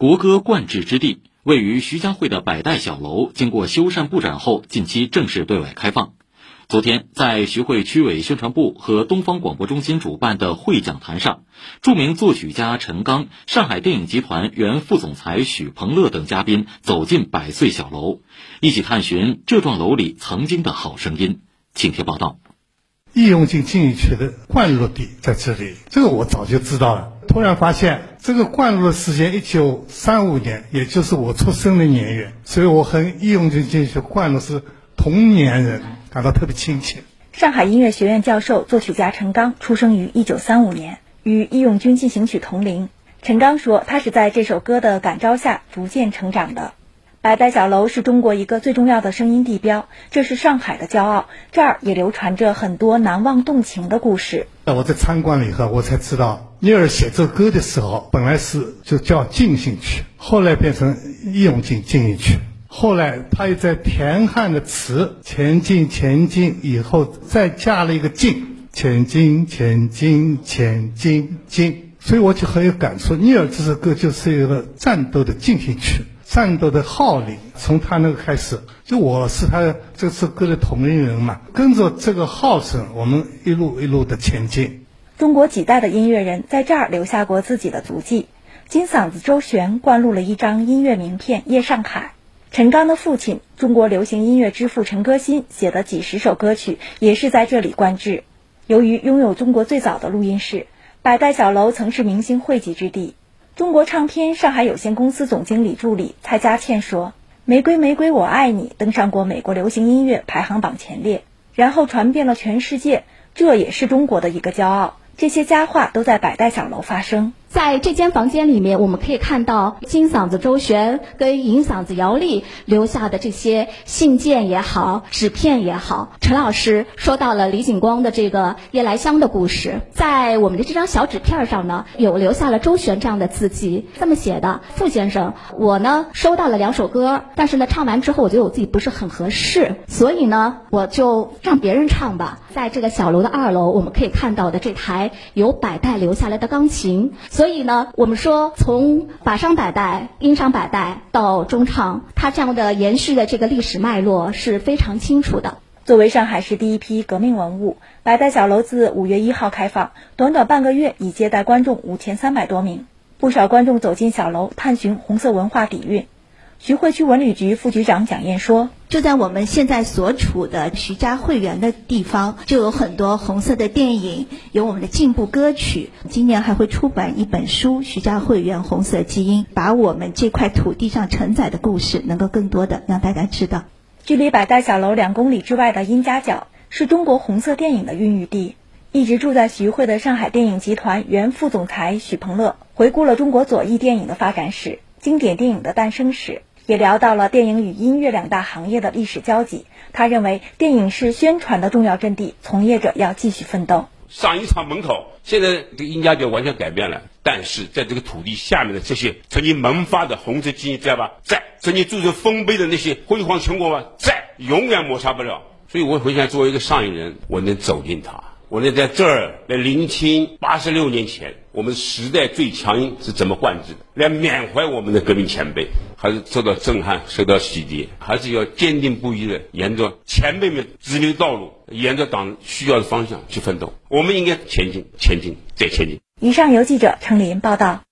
国歌冠制之地，位于徐家汇的百代小楼，经过修缮布展后，近期正式对外开放。昨天，在徐汇区委宣传部和东方广播中心主办的会讲坛上，著名作曲家陈刚、上海电影集团原副总裁许鹏乐等嘉宾走进百岁小楼，一起探寻这幢楼里曾经的好声音。请听报道。义勇军进行曲的灌录地在这里，这个我早就知道了。突然发现这个灌入的时间一九三五年，也就是我出生的年月，所以我很义勇军进行曲灌录是同年人，感到特别亲切。上海音乐学院教授、作曲家陈刚出生于一九三五年，与《义勇军进行曲》同龄。陈刚说，他是在这首歌的感召下逐渐成长的。百代小楼是中国一个最重要的声音地标，这是上海的骄傲。这儿也流传着很多难忘动情的故事。我在参观了以后，我才知道，聂耳写这歌的时候，本来是就叫进行曲，后来变成义勇军进行曲。后来他又在田汉的词“前进，前进”以后，再加了一个“进”，前进，前进，前进，进。所以我就很有感触。聂耳这首歌就是一个战斗的进行曲。战斗的号令，从他那个开始，就我是他这首歌的同龄人嘛，跟着这个号声，我们一路一路的前进。中国几代的音乐人在这儿留下过自己的足迹。金嗓子周璇灌录了一张音乐名片《夜上海》。陈刚的父亲，中国流行音乐之父陈歌辛写的几十首歌曲，也是在这里灌制。由于拥有中国最早的录音室，百代小楼曾是明星汇集之地。中国唱片上海有限公司总经理助理蔡佳倩说：“玫瑰玫瑰我爱你登上过美国流行音乐排行榜前列，然后传遍了全世界，这也是中国的一个骄傲。这些佳话都在百代小楼发生。”在这间房间里面，我们可以看到金嗓子周璇跟银嗓子姚丽留下的这些信件也好、纸片也好。陈老师说到了李景光的这个夜来香的故事，在我们的这张小纸片上呢，有留下了周璇这样的字迹，这么写的：傅先生，我呢收到了两首歌，但是呢唱完之后，我觉得我自己不是很合适，所以呢我就让别人唱吧。在这个小楼的二楼，我们可以看到的这台由百代留下来的钢琴。所以呢，我们说从法商百代、英商百代到中唱，它这样的延续的这个历史脉络是非常清楚的。作为上海市第一批革命文物，百代小楼自五月一号开放，短短半个月已接待观众五千三百多名，不少观众走进小楼，探寻红色文化底蕴。徐汇区文旅局副局长蒋燕说：“就在我们现在所处的徐家汇园的地方，就有很多红色的电影，有我们的进步歌曲。今年还会出版一本书《徐家汇园红色基因》，把我们这块土地上承载的故事，能够更多的让大家知道。”距离百代小楼两公里之外的殷家角，是中国红色电影的孕育地。一直住在徐汇的上海电影集团原副总裁许鹏乐，回顾了中国左翼电影的发展史、经典电影的诞生史。也聊到了电影与音乐两大行业的历史交集。他认为，电影是宣传的重要阵地，从业者要继续奋斗。上一场门口，现在这个音家角完全改变了，但是在这个土地下面的这些曾经萌发的红色基因在吧？在曾经铸成丰碑的那些辉煌成果吧，在永远抹杀不了。所以我回想，作为一个上影人，我能走进它。我呢在这儿来聆听八十六年前我们时代最强音是怎么贯制的，来缅怀我们的革命前辈，还是受到震撼、受到洗涤，还是要坚定不移的沿着前辈们指明道路，沿着党需要的方向去奋斗。我们应该前进，前进，再前进。以上由记者程林报道。